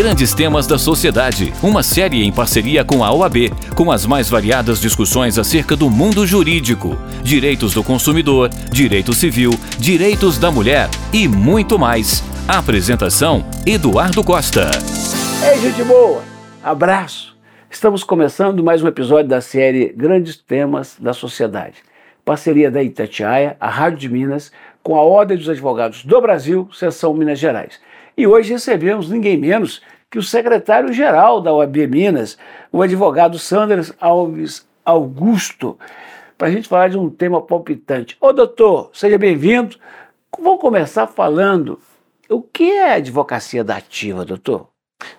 Grandes Temas da Sociedade, uma série em parceria com a OAB, com as mais variadas discussões acerca do mundo jurídico, direitos do consumidor, direito civil, direitos da mulher e muito mais. apresentação: Eduardo Costa. Ei, gente boa! Abraço! Estamos começando mais um episódio da série Grandes Temas da Sociedade. Parceria da Itatiaia, a Rádio de Minas, com a Ordem dos Advogados do Brasil, Seção Minas Gerais. E hoje recebemos ninguém menos que o secretário-geral da OAB Minas, o advogado Sanders Alves Augusto, para a gente falar de um tema palpitante. Ô doutor, seja bem-vindo. Vamos começar falando o que é advocacia da ativa, doutor?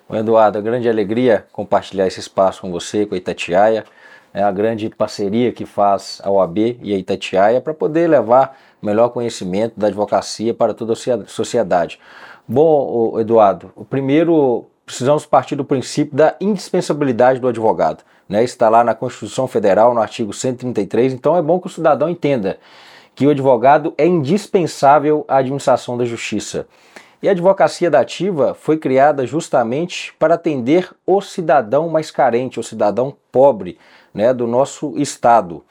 Ô Eduardo, é grande alegria compartilhar esse espaço com você, com a Itatiaia. É a grande parceria que faz a OAB e a Itatiaia para poder levar melhor conhecimento da advocacia para toda a sociedade. Bom, Eduardo, o primeiro precisamos partir do princípio da indispensabilidade do advogado. Né? Está lá na Constituição Federal, no artigo 133, então é bom que o cidadão entenda que o advogado é indispensável à administração da justiça. E a advocacia da ativa foi criada justamente para atender o cidadão mais carente, o cidadão pobre né, do nosso Estado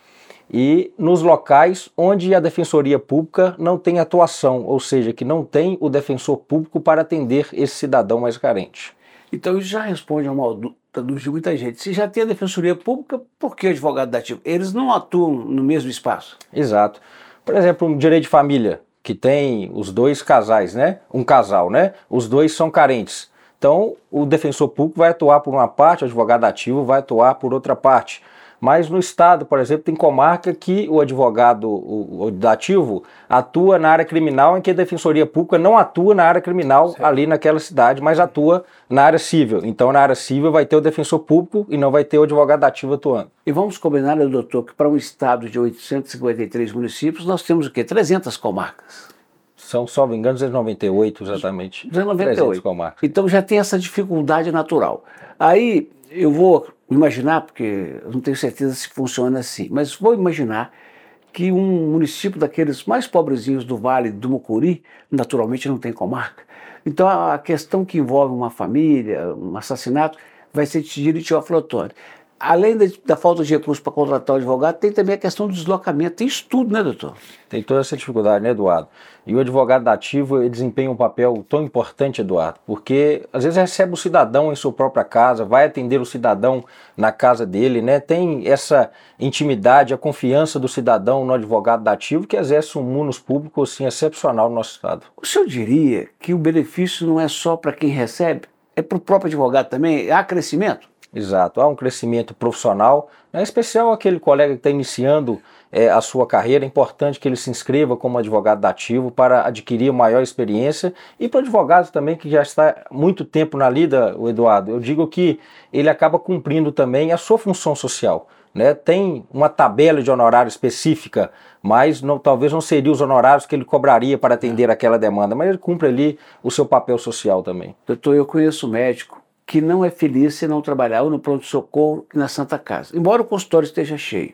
e nos locais onde a Defensoria Pública não tem atuação, ou seja, que não tem o defensor público para atender esse cidadão mais carente. Então isso já responde a uma dúvida de muita gente. Se já tem a Defensoria Pública, por que o advogado dativo? Eles não atuam no mesmo espaço. Exato. Por exemplo, um direito de família, que tem os dois casais, né? Um casal, né? Os dois são carentes. Então, o defensor público vai atuar por uma parte, o advogado ativo vai atuar por outra parte. Mas no estado, por exemplo, tem comarca que o advogado o, o dativo atua na área criminal em que a defensoria pública não atua na área criminal certo. ali naquela cidade, mas atua na área civil. Então, na área civil vai ter o defensor público e não vai ter o advogado ativo atuando. E vamos combinar, né, doutor, que para um estado de 853 municípios nós temos o quê? 300 comarcas. São, só me engano, 298 exatamente. 298. comarcas. Então já tem essa dificuldade natural. Aí eu vou imaginar, porque eu não tenho certeza se funciona assim, mas vou imaginar que um município daqueles mais pobrezinhos do Vale do Mucuri, naturalmente não tem comarca. Então a questão que envolve uma família, um assassinato, vai ser decidido em Flotone além da, da, falta de recursos para contratar o advogado, tem também a questão do deslocamento. Tem estudo, né, doutor? Tem toda essa dificuldade, né, Eduardo? E o advogado ativo ele desempenha um papel tão importante, Eduardo, porque às vezes recebe o cidadão em sua própria casa, vai atender o cidadão na casa dele, né? Tem essa intimidade, a confiança do cidadão no advogado ativo que exerce um munus público assim excepcional no nosso estado. O senhor diria que o benefício não é só para quem recebe, é para o próprio advogado também? Há crescimento? Exato, há um crescimento profissional, né? em especial aquele colega que está iniciando é, a sua carreira, é importante que ele se inscreva como advogado ativo para adquirir maior experiência e para o advogado também que já está muito tempo na lida, o Eduardo, eu digo que ele acaba cumprindo também a sua função social. Né? Tem uma tabela de honorário específica, mas não, talvez não seriam os honorários que ele cobraria para atender aquela demanda, mas ele cumpre ali o seu papel social também. Doutor, eu conheço médico que não é feliz se não trabalhar ou no pronto-socorro na Santa Casa, embora o consultório esteja cheio.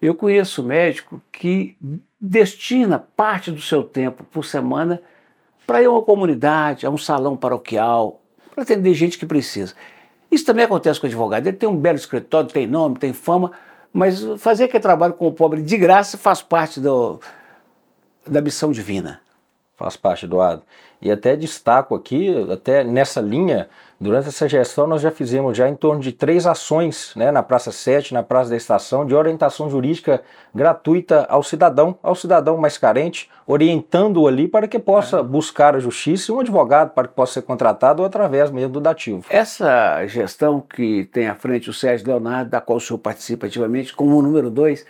Eu conheço médico que destina parte do seu tempo por semana para ir a uma comunidade, a um salão paroquial, para atender gente que precisa. Isso também acontece com o advogado. Ele tem um belo escritório, tem nome, tem fama, mas fazer aquele trabalho com o pobre de graça faz parte do, da missão divina. Faz parte, Eduardo. E até destaco aqui, até nessa linha, Durante essa gestão, nós já fizemos já em torno de três ações né, na Praça 7, na Praça da Estação, de orientação jurídica gratuita ao cidadão, ao cidadão mais carente, orientando-o ali para que possa é. buscar a justiça e um advogado para que possa ser contratado através mesmo do dativo. Essa gestão que tem à frente o Sérgio Leonardo, da qual o senhor participa ativamente, como número dois,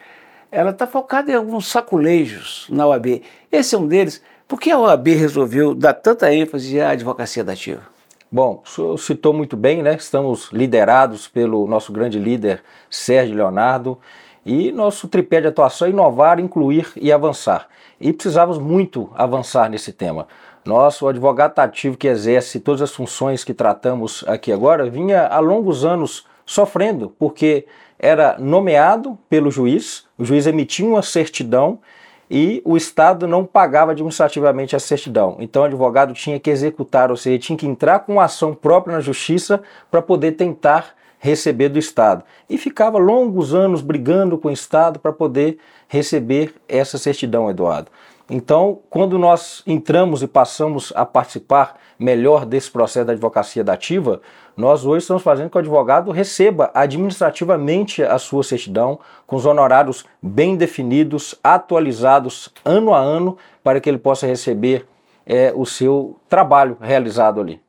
ela está focada em alguns saculejos na OAB. Esse é um deles. Por que a OAB resolveu dar tanta ênfase à advocacia dativa? Bom, o senhor citou muito bem, né? Estamos liderados pelo nosso grande líder Sérgio Leonardo e nosso tripé de atuação é inovar, incluir e avançar. E precisávamos muito avançar nesse tema. Nosso advogado ativo que exerce todas as funções que tratamos aqui agora vinha há longos anos sofrendo, porque era nomeado pelo juiz, o juiz emitia uma certidão e o Estado não pagava administrativamente a certidão. Então o advogado tinha que executar, ou seja, tinha que entrar com ação própria na justiça para poder tentar receber do Estado. E ficava longos anos brigando com o Estado para poder receber essa certidão, Eduardo. Então, quando nós entramos e passamos a participar melhor desse processo da advocacia dativa, nós hoje estamos fazendo que o advogado receba administrativamente a sua certidão, com os honorários bem definidos, atualizados ano a ano, para que ele possa receber é, o seu trabalho realizado ali.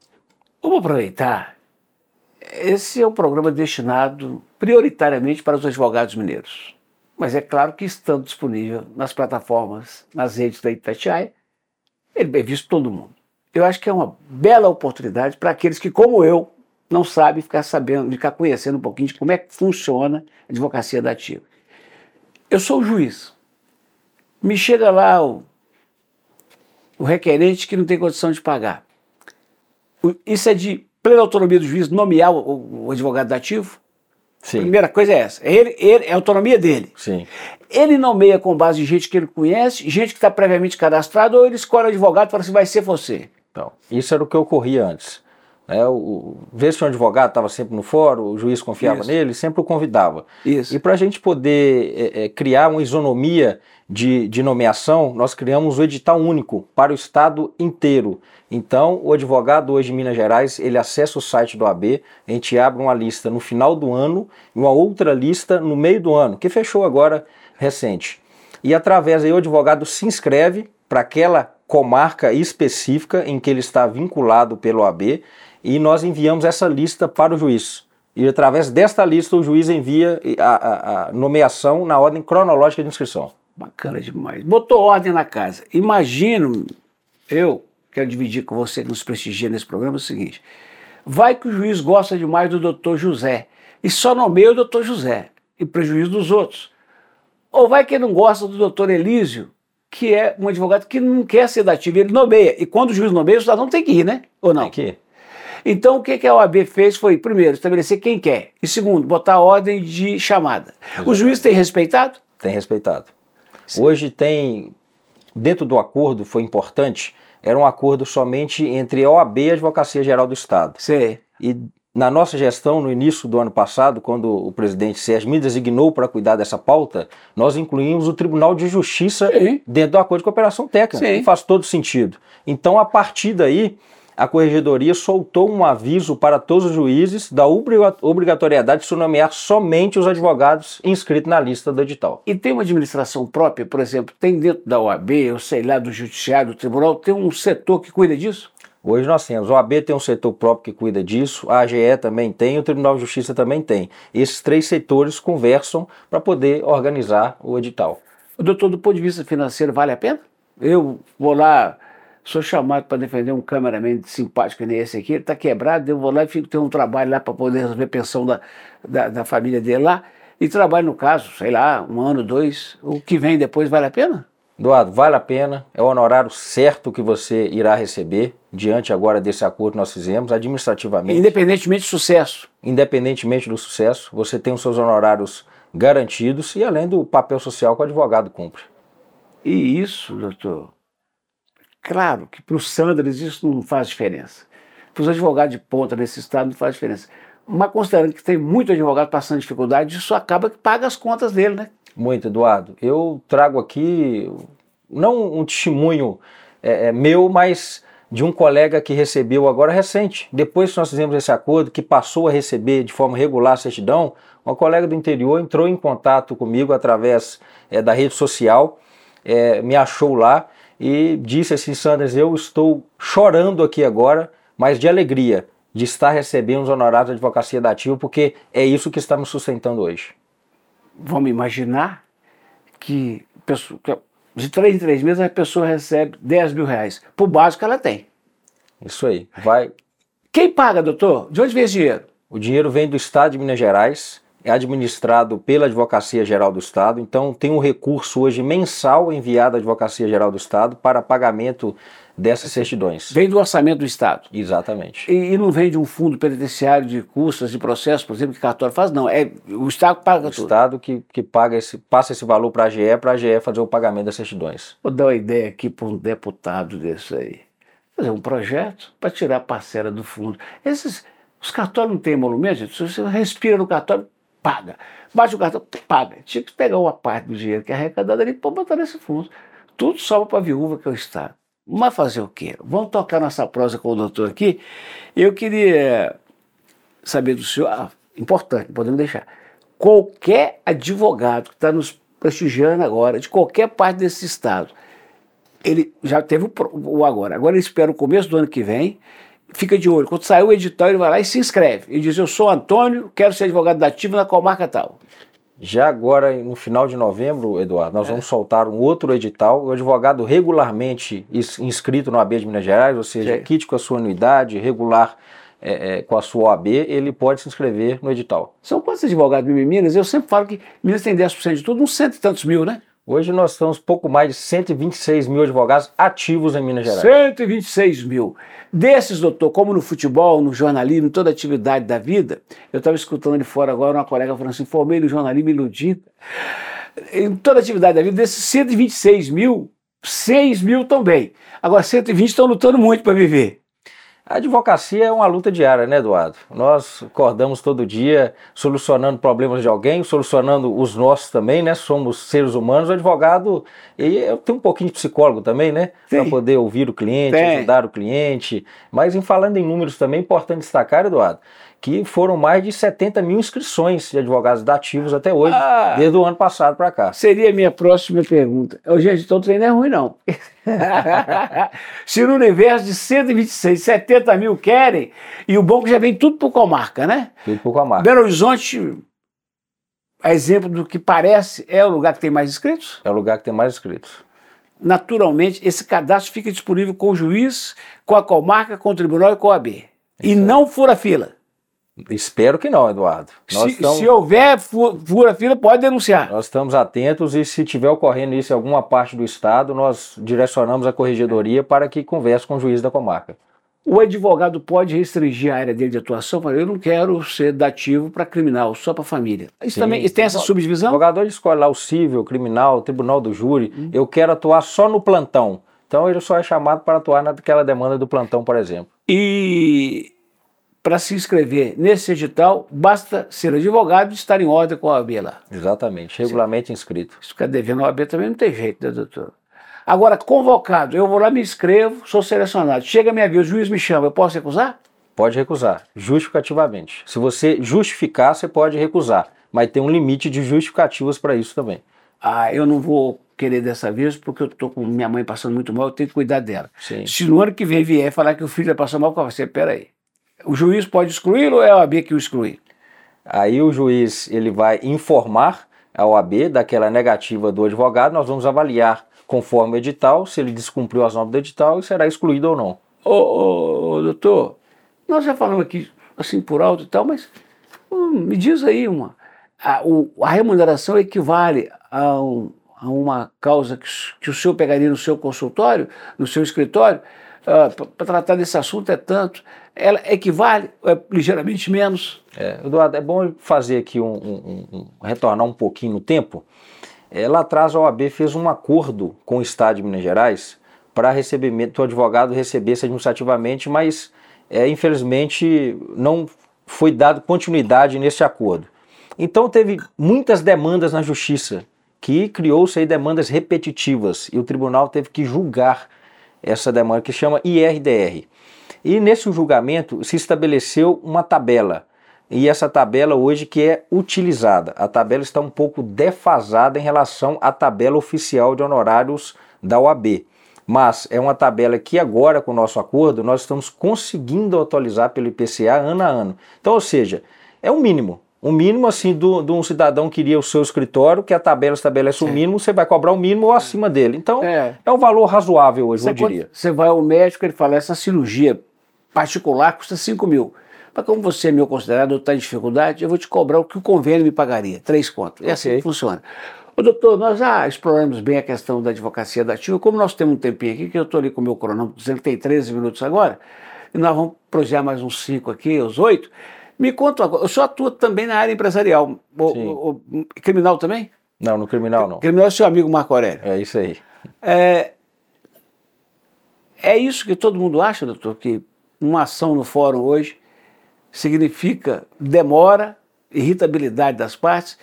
Vamos aproveitar. Esse é um programa destinado prioritariamente para os advogados mineiros. Mas é claro que estando disponível nas plataformas, nas redes da Itatiaia, ele é visto todo mundo. Eu acho que é uma bela oportunidade para aqueles que, como eu, não sabem ficar sabendo, ficar conhecendo um pouquinho de como é que funciona a advocacia da ativa. Eu sou juiz. Me chega lá o, o requerente que não tem condição de pagar. Isso é de plena autonomia do juiz nomear o, o advogado dativo? Sim. Primeira coisa é essa. Ele, ele, é a autonomia dele. Sim. Ele nomeia com base em gente que ele conhece, gente que está previamente cadastrado, ou ele escolhe o advogado e fala assim: vai ser você. Então, isso era o que ocorria antes. É, o, vê se um advogado estava sempre no fórum, o juiz confiava Isso. nele, sempre o convidava. Isso. E para a gente poder é, é, criar uma isonomia de, de nomeação, nós criamos o edital único para o estado inteiro. Então, o advogado hoje em Minas Gerais, ele acessa o site do AB, a gente abre uma lista no final do ano e uma outra lista no meio do ano, que fechou agora recente. E através aí o advogado se inscreve para aquela comarca específica em que ele está vinculado pelo AB e nós enviamos essa lista para o juiz. E através desta lista o juiz envia a, a, a nomeação na ordem cronológica de inscrição. Bacana demais. Botou ordem na casa. Imagino, eu quero dividir com você que nos prestigia nesse programa o seguinte: vai que o juiz gosta demais do doutor José e só nomeia o doutor José, e prejuízo dos outros. Ou vai que ele não gosta do doutor Elísio, que é um advogado que não quer ser dativo, ele nomeia. E quando o juiz nomeia, o cidadão tem que ir, né? Ou não? Tem que ir. Então, o que, a OAB fez foi, primeiro, estabelecer quem quer. E segundo, botar ordem de chamada. Exatamente. O juiz tem respeitado? Tem respeitado. Sim. Hoje tem, dentro do acordo, foi importante, era um acordo somente entre a OAB e a Advocacia Geral do Estado. Sim. E na nossa gestão, no início do ano passado, quando o presidente Sérgio me designou para cuidar dessa pauta, nós incluímos o Tribunal de Justiça Sim. dentro do acordo de cooperação técnica, Sim. faz todo sentido. Então, a partir daí, a Corregedoria soltou um aviso para todos os juízes da obrigatoriedade de se nomear somente os advogados inscritos na lista do edital. E tem uma administração própria, por exemplo, tem dentro da OAB, eu sei lá, do Judiciário, do Tribunal, tem um setor que cuida disso? Hoje nós temos, o OAB tem um setor próprio que cuida disso, a AGE também tem, o Tribunal de Justiça também tem. Esses três setores conversam para poder organizar o edital. Doutor, do ponto de vista financeiro, vale a pena? Eu vou lá sou chamado para defender um cameraman simpático nem esse aqui, ele está quebrado, eu vou lá e fico ter um trabalho lá para poder resolver a pensão da, da, da, família dele lá, e trabalho no caso, sei lá, um ano, dois, o que vem depois vale a pena? Eduardo, vale a pena, é o honorário certo que você irá receber, diante agora desse acordo que nós fizemos, administrativamente. Independentemente do sucesso. Independentemente do sucesso, você tem os seus honorários garantidos e além do papel social que o advogado cumpre. E isso, doutor, Claro que para os Sanders isso não faz diferença. Para os advogados de ponta nesse estado não faz diferença. Mas considerando que tem muito advogado passando dificuldade, isso acaba que paga as contas dele, né? Muito, Eduardo. Eu trago aqui, não um testemunho é, é, meu, mas de um colega que recebeu agora recente, depois que nós fizemos esse acordo, que passou a receber de forma regular a certidão, uma colega do interior entrou em contato comigo através é, da rede social, é, me achou lá e disse assim: Sanders, eu estou chorando aqui agora, mas de alegria de estar recebendo os honorários da advocacia da ativa, porque é isso que está me sustentando hoje. Vamos imaginar que de três em três meses a pessoa recebe 10 mil reais. Por básico ela tem. Isso aí. Vai. Quem paga, doutor? De onde vem esse dinheiro? O dinheiro vem do Estado de Minas Gerais, é administrado pela Advocacia Geral do Estado, então tem um recurso hoje mensal enviado à Advocacia Geral do Estado para pagamento dessas certidões. Vem do orçamento do Estado. Exatamente. E, e não vem de um fundo penitenciário de custas de processos, por exemplo, que o cartório faz, não. É o Estado que paga O tudo. Estado que, que paga esse, passa esse valor para a AGE, para a AGE fazer o pagamento das certidões. Vou dar uma ideia aqui para um deputado desse aí. Fazer um projeto para tirar a parcela do fundo. Esses, os cartórios não têm emolumento, gente. Se você respira no cartório, paga. Bate o cartão, paga. Tinha que pegar uma parte do dinheiro que é arrecadado ali para botar nesse fundo. Tudo sobra para a viúva, que é o Estado. Mas fazer o quê? Vamos tocar nossa prosa com o doutor aqui. Eu queria saber do senhor, ah, importante, podemos deixar. Qualquer advogado que está nos prestigiando agora, de qualquer parte desse estado, ele já teve o, o agora. Agora ele espera o começo do ano que vem, fica de olho. Quando sair o edital, ele vai lá e se inscreve. Ele diz: Eu sou Antônio, quero ser advogado da ativa na comarca tal. Já agora, no final de novembro, Eduardo, nós vamos soltar um outro edital. O advogado regularmente inscrito no AB de Minas Gerais, ou seja, Sim. kit com a sua anuidade, regular é, é, com a sua OAB, ele pode se inscrever no edital. São quantos advogados em Minas? Eu sempre falo que Minas tem 10% de tudo, uns cento e tantos mil, né? Hoje nós estamos pouco mais de 126 mil advogados ativos em Minas Gerais. 126 mil. Desses, doutor, como no futebol, no jornalismo, em toda atividade da vida, eu estava escutando ali fora agora uma colega falando assim, formei no jornalismo iludido. Em toda atividade da vida, desses 126 mil, 6 mil bem. Agora, 120 estão lutando muito para viver. A advocacia é uma luta diária, né, Eduardo? Nós acordamos todo dia solucionando problemas de alguém, solucionando os nossos também, né? Somos seres humanos. O advogado, e eu tenho um pouquinho de psicólogo também, né? Para poder ouvir o cliente, Tem. ajudar o cliente. Mas em falando em números também, é importante destacar, Eduardo, que foram mais de 70 mil inscrições de advogados dativos até hoje, Ah. desde o ano passado para cá. Seria a minha próxima pergunta. Ô, gente, então o treino é ruim, não. Se no universo de 126, 70 mil querem, e o bom é que já vem tudo por comarca, né? Tudo por com a marca. Belo Horizonte, a exemplo do que parece, é o lugar que tem mais inscritos. É o lugar que tem mais inscritos. Naturalmente, esse cadastro fica disponível com o juiz, com a comarca, com o tribunal e com a AB. E não fura fila. Espero que não, Eduardo. Se, estamos... se houver fu- fura fila, pode denunciar. Nós estamos atentos e se tiver ocorrendo isso em alguma parte do estado, nós direcionamos a corregedoria para que converse com o juiz da comarca. O advogado pode restringir a área dele de atuação, eu não quero ser dativo para criminal, só para família. Isso Sim. também tem essa O subdivisão? jogador escolhe lá o civil, o criminal, o tribunal do júri. Eu quero atuar só no plantão. Então ele só é chamado para atuar naquela demanda do plantão, por exemplo. E para se inscrever nesse edital, basta ser advogado e estar em ordem com a OAB lá. Exatamente, regularmente inscrito. Se ficar devendo a OAB também não tem jeito, né, doutor? Agora, convocado, eu vou lá, me inscrevo, sou selecionado. Chega a minha vez, o juiz me chama, eu posso recusar? Pode recusar, justificativamente. Se você justificar, você pode recusar, mas tem um limite de justificativas para isso também. Ah, eu não vou querer dessa vez porque eu estou com minha mãe passando muito mal, eu tenho que cuidar dela. Sim. Se no ano que vem vier falar que o filho vai passar mal, você, peraí. O juiz pode excluir ou é a OAB que o exclui? Aí o juiz ele vai informar a OAB daquela negativa do advogado, nós vamos avaliar conforme o edital, se ele descumpriu as normas do edital e será excluído ou não. Ô, ô, ô, doutor, nós já falamos aqui assim por alto e tal, mas hum, me diz aí uma. A, o- a remuneração equivale a, um- a uma causa que, que o senhor pegaria no seu consultório, no seu escritório, para tratar desse assunto é tanto. Ela equivale, ou é ligeiramente menos. É, Eduardo, é bom fazer aqui um, um- um- retornar um pouquinho no tempo. É, lá atrás a OAB fez um acordo com o Estado de Minas Gerais para recebimento, o advogado recebesse administrativamente, mas é, infelizmente não foi dado continuidade nesse acordo. Então teve muitas demandas na justiça, que criou-se aí demandas repetitivas e o tribunal teve que julgar essa demanda que chama IRDR. E nesse julgamento se estabeleceu uma tabela. E essa tabela hoje que é utilizada. A tabela está um pouco defasada em relação à tabela oficial de honorários da OAB. Mas é uma tabela que agora, com o nosso acordo, nós estamos conseguindo atualizar pelo IPCA ano a ano. Então, ou seja, é um mínimo. Um mínimo assim do- de um cidadão que iria ao seu escritório, que a tabela estabelece o mínimo, você vai cobrar o mínimo ou acima dele. Então, É. é um valor razoável hoje, Você, eu diria. você vai ao médico, ele fala, essa cirurgia particular custa 5 mil. Mas como você é meu considerado, está em dificuldade, eu vou te cobrar o que o convênio me pagaria, três contos. É assim que funciona. Ô, doutor, nós já exploramos bem a questão da advocacia da ativa. Como nós temos um tempinho aqui, que eu estou ali com o meu cronômetro dizendo que tem 13 minutos agora, e nós vamos projetar mais uns 5 aqui, os 8. Me conta agora, o senhor atua também na área empresarial. O, o, criminal também? Não, no criminal não. Criminal é seu amigo Marco Aurélio. É isso aí. É, é isso que todo mundo acha, doutor, que uma ação no fórum hoje significa demora, irritabilidade das partes,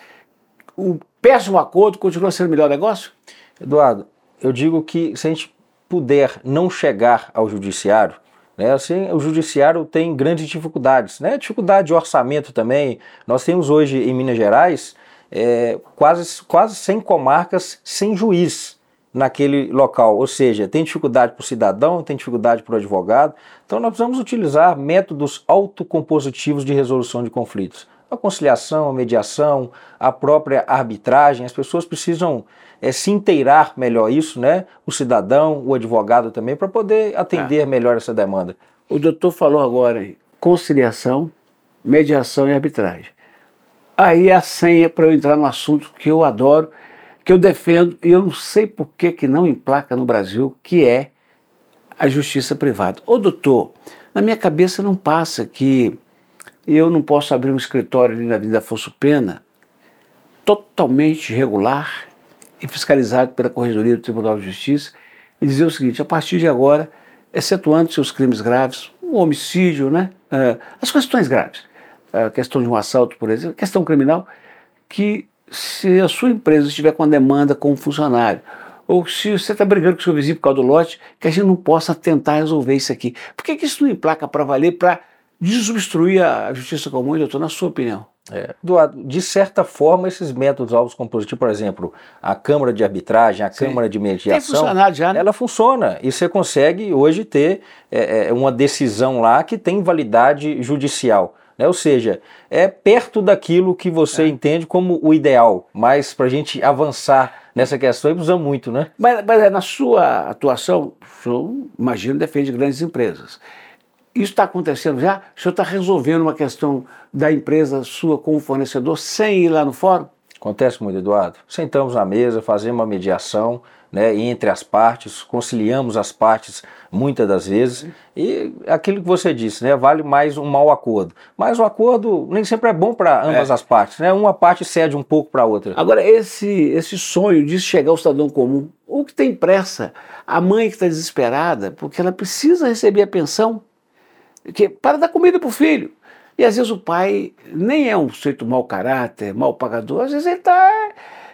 o péssimo acordo continua sendo o melhor negócio? Eduardo, eu digo que se a gente puder não chegar ao judiciário, né, assim, o judiciário tem grandes dificuldades, né, dificuldade de orçamento também. Nós temos hoje em Minas Gerais é, quase, quase 100 comarcas sem juiz naquele local, ou seja, tem dificuldade para o cidadão, tem dificuldade para o advogado. Então nós precisamos utilizar métodos autocompositivos de resolução de conflitos a conciliação, a mediação, a própria arbitragem. As pessoas precisam é, se inteirar melhor isso, né? O cidadão, o advogado também, para poder atender ah. melhor essa demanda. O doutor falou agora em conciliação, mediação e arbitragem. Aí é a senha para eu entrar no assunto que eu adoro, que eu defendo, e eu não sei por que, que não emplaca no Brasil, que é a justiça privada. Ô doutor, na minha cabeça não passa que eu não posso abrir um escritório ali na Avenida Afonso Pena, totalmente regular e fiscalizado pela Corregedoria do Tribunal de Justiça, e dizer o seguinte: a partir de agora, excetuando seus crimes graves, o homicídio, né, uh, as questões graves, a questão de um assalto, por exemplo, questão criminal, que se a sua empresa estiver com uma demanda com um funcionário, ou se você está brigando com o seu vizinho por causa do lote, que a gente não possa tentar resolver isso aqui. Por que, que isso não emplaca para valer para desobstruir a justiça comum, doutor, na sua opinião? É, Eduardo, de certa forma, esses métodos alvos compositivos, por exemplo, a Câmara de Arbitragem, a Sim. Câmara de Mediação, já, né? ela funciona e você consegue hoje ter é, é, uma decisão lá que tem validade judicial. Né? Ou seja, é perto daquilo que você é. entende como o ideal, mas para a gente avançar nessa questão, precisa muito, né? Mas, mas é, na sua atuação, o senhor, imagino, defende grandes empresas. Isso está acontecendo já? O senhor está resolvendo uma questão da empresa sua com o fornecedor sem ir lá no fórum? Acontece muito, Eduardo. Sentamos na mesa, fazemos uma mediação né, entre as partes, conciliamos as partes muitas das vezes, e aquilo que você disse, né, vale mais um mau acordo. Mas o acordo nem sempre é bom para ambas é. as partes, né? Uma parte cede um pouco para a outra. Agora, esse, esse sonho de chegar ao cidadão comum, o que tem pressa, a mãe que está desesperada, porque ela precisa receber a pensão, que, para dar comida para o filho. E às vezes o pai nem é um sujeito mau caráter, mau pagador, às vezes ele está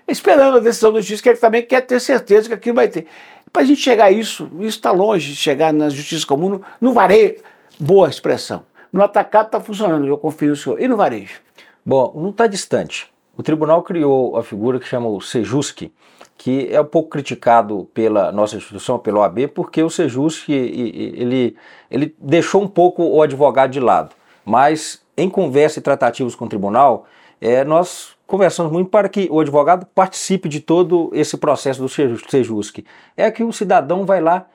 esperando a decisão do juiz, que ele também quer ter certeza que aquilo vai ter. Para a gente chegar a isso, isso está longe de chegar na justiça comum, no, varejo, boa expressão. No atacado está funcionando, eu confio no senhor. E no varejo? Bom, não está distante. O tribunal criou a figura que chama o Sejusc, que é um pouco criticado pela nossa instituição, pela OAB, porque o Sejus ele, ele deixou um pouco o advogado de lado. Mas em conversa e tratativos com o tribunal, é, nós conversamos muito para que o advogado participe de todo esse processo do Sejusc. É que o cidadão vai lá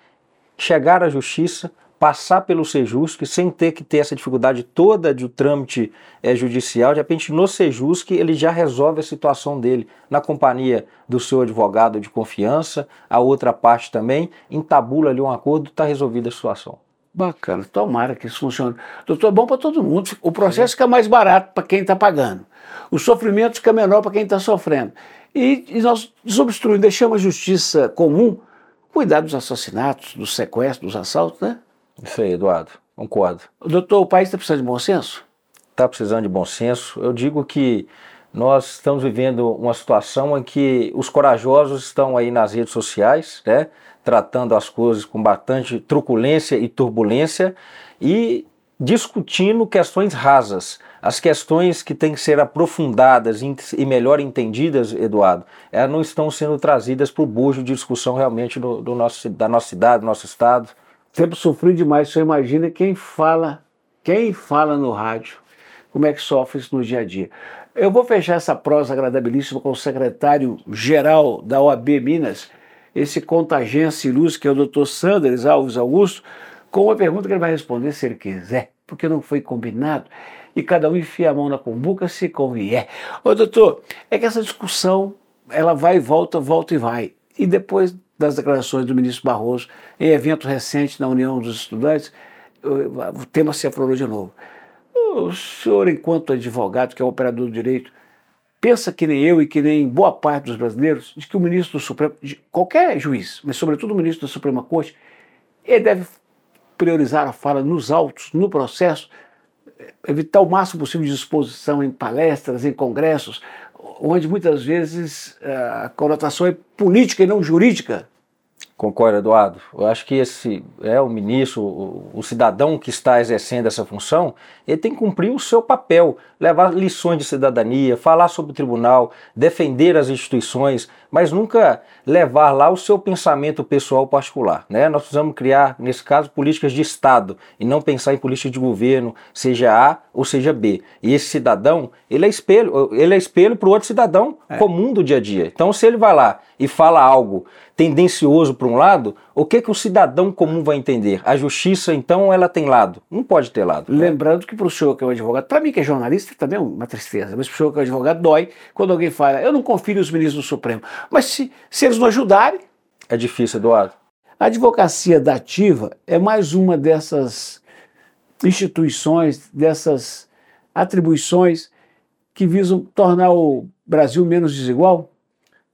chegar à justiça, passar pelo Sejusc sem ter que ter essa dificuldade toda do trâmite é, judicial. De repente, no Sejusc, ele já resolve a situação dele na companhia do seu advogado de confiança, a outra parte também, entabula ali um acordo, está resolvida a situação. Bacana, tomara que isso funcione. Doutor, é bom para todo mundo. O processo fica mais barato para quem está pagando. O sofrimento fica menor para quem está sofrendo. E, e nós desobstruímos, deixamos a justiça comum cuidar dos assassinatos, dos sequestros, dos assaltos, né? Isso aí, Eduardo, concordo. Doutor, o país está precisando de bom senso? Está precisando de bom senso. Eu digo que nós estamos vivendo uma situação em que os corajosos estão aí nas redes sociais, né, tratando as coisas com bastante truculência e turbulência e discutindo questões rasas. As questões que têm que ser aprofundadas e melhor entendidas, Eduardo, elas não estão sendo trazidas para o bojo de discussão realmente do, do nosso, da nossa cidade, do nosso estado sempre sofri demais. Você imagina quem fala, quem fala no rádio, como é que sofre isso no dia a dia. Eu vou fechar essa prosa agradabilíssima com o secretário-geral da OAB Minas, esse contagência ilustre, que é o Dr. Sanders Alves Augusto, com uma pergunta que ele vai responder se ele quiser. porque não foi combinado, e cada um enfia a mão na cumbuca se convier. Ô doutor, é que essa discussão, ela vai e volta, volta e vai. E depois das declarações do ministro Barroso, em evento recente na União dos Estudantes, o tema se aflorou de novo. O senhor, enquanto advogado, que é operador do direito, pensa que nem eu e que nem boa parte dos brasileiros, de que o ministro do Supremo, qualquer juiz, mas sobretudo o ministro da Suprema Corte, ele deve priorizar a fala nos autos, no processo, evitar o máximo possível de exposição em palestras, em congressos, onde muitas vezes eh, a conotação é política e não jurídica. Concordo, Eduardo. Eu acho que esse é o ministro, o, o, cidadão que está exercendo essa função, ele tem que cumprir o seu papel, levar lições de cidadania, falar sobre o tribunal, defender as instituições, mas nunca levar lá o seu pensamento pessoal particular. Né? Nós precisamos criar, nesse caso, políticas de Estado e não pensar em política de governo, seja A ou seja B. E esse cidadão, ele é espelho, ele é espelho para o outro cidadão é. comum do dia a dia. Então, se ele vai lá e fala algo tendencioso para um lado, o que que o cidadão comum vai entender? A justiça, então, ela tem lado? Não pode ter lado. Lembrando que para o senhor que é um advogado, para mim que é jornalista, também é uma tristeza, mas para o senhor que é um advogado, dói quando alguém fala, eu não confio nos ministros do Supremo. Mas se, se eles não ajudarem... É difícil, Eduardo. A advocacia dativa é mais uma dessas instituições, dessas atribuições que visam tornar o Brasil menos desigual?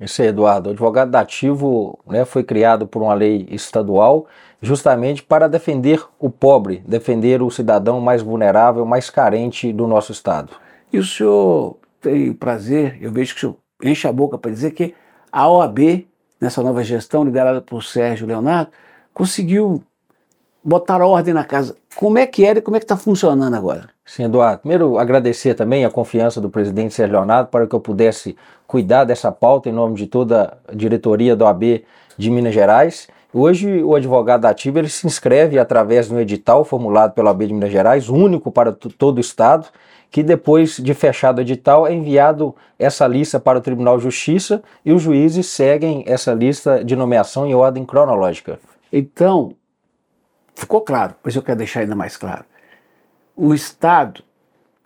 Isso Eduardo. O advogado dativo né, foi criado por uma lei estadual justamente para defender o pobre, defender o cidadão mais vulnerável, mais carente do nosso Estado. E o senhor tem prazer, eu vejo que o senhor enche a boca para dizer que a OAB, nessa nova gestão liderada por Sérgio Leonardo, conseguiu botar ordem na casa. Como é que era e como é que está funcionando agora? Sim, Eduardo. Primeiro, agradecer também a confiança do presidente Sérgio Leonardo para que eu pudesse cuidar dessa pauta em nome de toda a diretoria da OAB de Minas Gerais. Hoje, o advogado ativo ele se inscreve através de um edital formulado pela OAB de Minas Gerais, único para todo o Estado, que depois de fechado o edital é enviado essa lista para o Tribunal de Justiça e os juízes seguem essa lista de nomeação em ordem cronológica. Então, ficou claro, mas eu quero deixar ainda mais claro. O Estado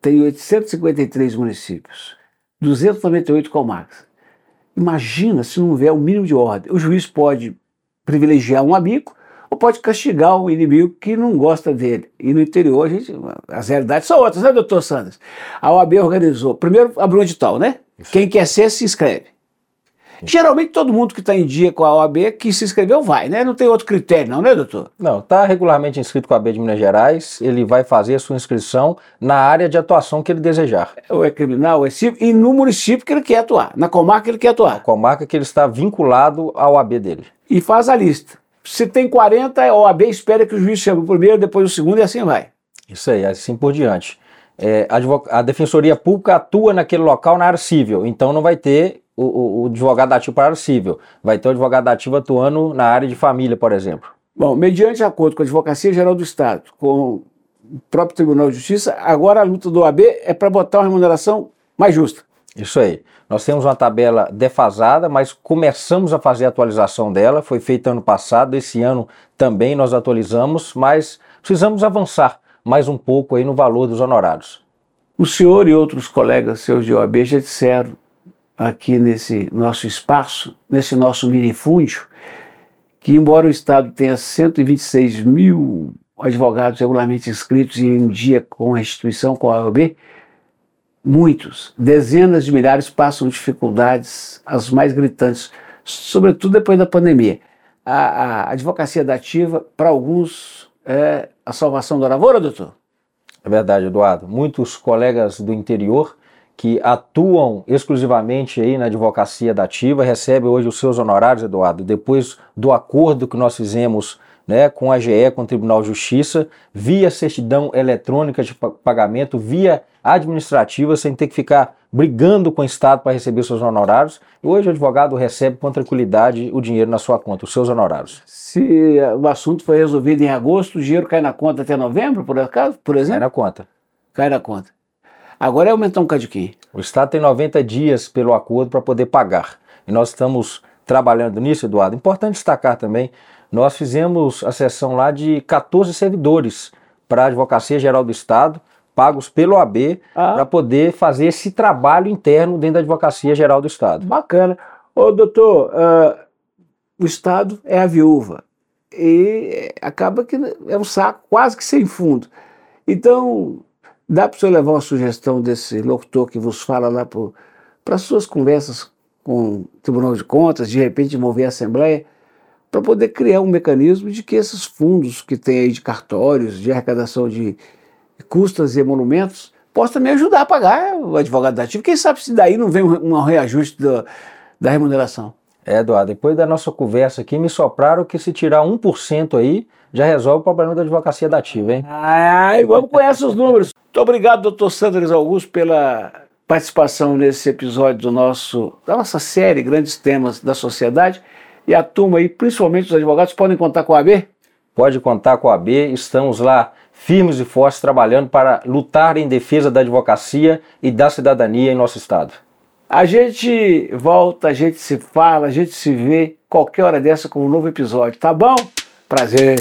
tem 853 municípios, 298 comarcas. Imagina se não houver o um mínimo de ordem. O juiz pode privilegiar um amigo ou pode castigar um inimigo que não gosta dele. E no interior, a gente, as realidades são outras, né, doutor Sanders? A OAB organizou. Primeiro abriu um edital, né? Isso. Quem quer ser, se inscreve. Geralmente todo mundo que está em dia com a OAB que se inscreveu vai, né? Não tem outro critério, não, né, doutor? Não, está regularmente inscrito com a OAB de Minas Gerais, ele vai fazer a sua inscrição na área de atuação que ele desejar. Ou é criminal, ou é civil, e no município que ele quer atuar, na comarca que ele quer atuar. Na comarca que ele está vinculado ao OAB dele. E faz a lista. Se tem 40, a OAB espera que o juiz chame o primeiro, depois o segundo e assim vai. Isso aí, assim por diante. É, a, a Defensoria Pública atua naquele local na área civil, então não vai ter o, o, o advogado ativo para a área civil. Vai ter o advogado ativo atuando na área de família, por exemplo. Bom, mediante acordo com a Advocacia Geral do Estado, com o próprio Tribunal de Justiça, agora a luta do OAB é para botar uma remuneração mais justa. Isso aí. Nós temos uma tabela defasada, mas começamos a fazer a atualização dela. Foi feita ano passado, esse ano também nós atualizamos, mas precisamos avançar mais um pouco aí no valor dos honorários. O senhor e outros colegas seus de OAB já disseram aqui nesse nosso espaço, nesse nosso minifúndio, que embora o Estado tenha 126 mil advogados regularmente inscritos em dia com a instituição, com a OAB, muitos, dezenas de milhares passam dificuldades, as mais gritantes, sobretudo depois da pandemia. A, a advocacia dativa, para alguns, é a salvação da lavoura, doutor? É verdade, Eduardo. Muitos colegas do interior que atuam exclusivamente aí na advocacia da ativa, recebem hoje os seus honorários, Eduardo, depois do acordo que nós fizemos né, com a GE, com o Tribunal de Justiça, via certidão eletrônica de pagamento, via administrativa, sem ter que ficar brigando com o Estado para receber seus honorários. E hoje o advogado recebe com tranquilidade o dinheiro na sua conta, os seus honorários. Se o assunto foi resolvido em agosto, o dinheiro cai na conta até novembro, por acaso, por exemplo? Cai na conta. Cai na conta. Agora é aumentar um cadinho. O Estado tem 90 dias pelo acordo para poder pagar. E nós estamos trabalhando nisso, Eduardo. Importante destacar também, nós fizemos a sessão lá de 14 servidores para a Advocacia Geral do Estado, pagos pelo AB, ah. para poder fazer esse trabalho interno dentro da Advocacia Geral do Estado. Bacana. Ô, doutor, uh, o Estado é a viúva e acaba que é um saco quase que sem fundo. Então, dá para o senhor levar uma sugestão desse locutor que vos fala lá para as suas conversas com o Tribunal de Contas, de repente mover a Assembleia, para poder criar um mecanismo de que esses fundos que tem aí de cartórios, de arrecadação de custas e emolumentos, possam também ajudar a pagar o advogado dativo. Quem sabe se daí não vem um, reajuste do, da remuneração. É, Eduardo, depois da nossa conversa aqui, me sopraram que se tirar 1% aí, já resolve o problema da advocacia dativa, hein? Ai, vamos com esses números. Muito obrigado, doutor Sanders Augusto, pela participação nesse episódio do nosso, da nossa série Grandes Temas da Sociedade. E a turma aí, principalmente os advogados, podem contar com a AB? Pode contar com a AB, estamos lá firmes e fortes trabalhando para lutar em defesa da advocacia e da cidadania em nosso estado. A gente volta, a gente se fala, a gente se vê qualquer hora dessa com um novo episódio, tá bom? Prazer.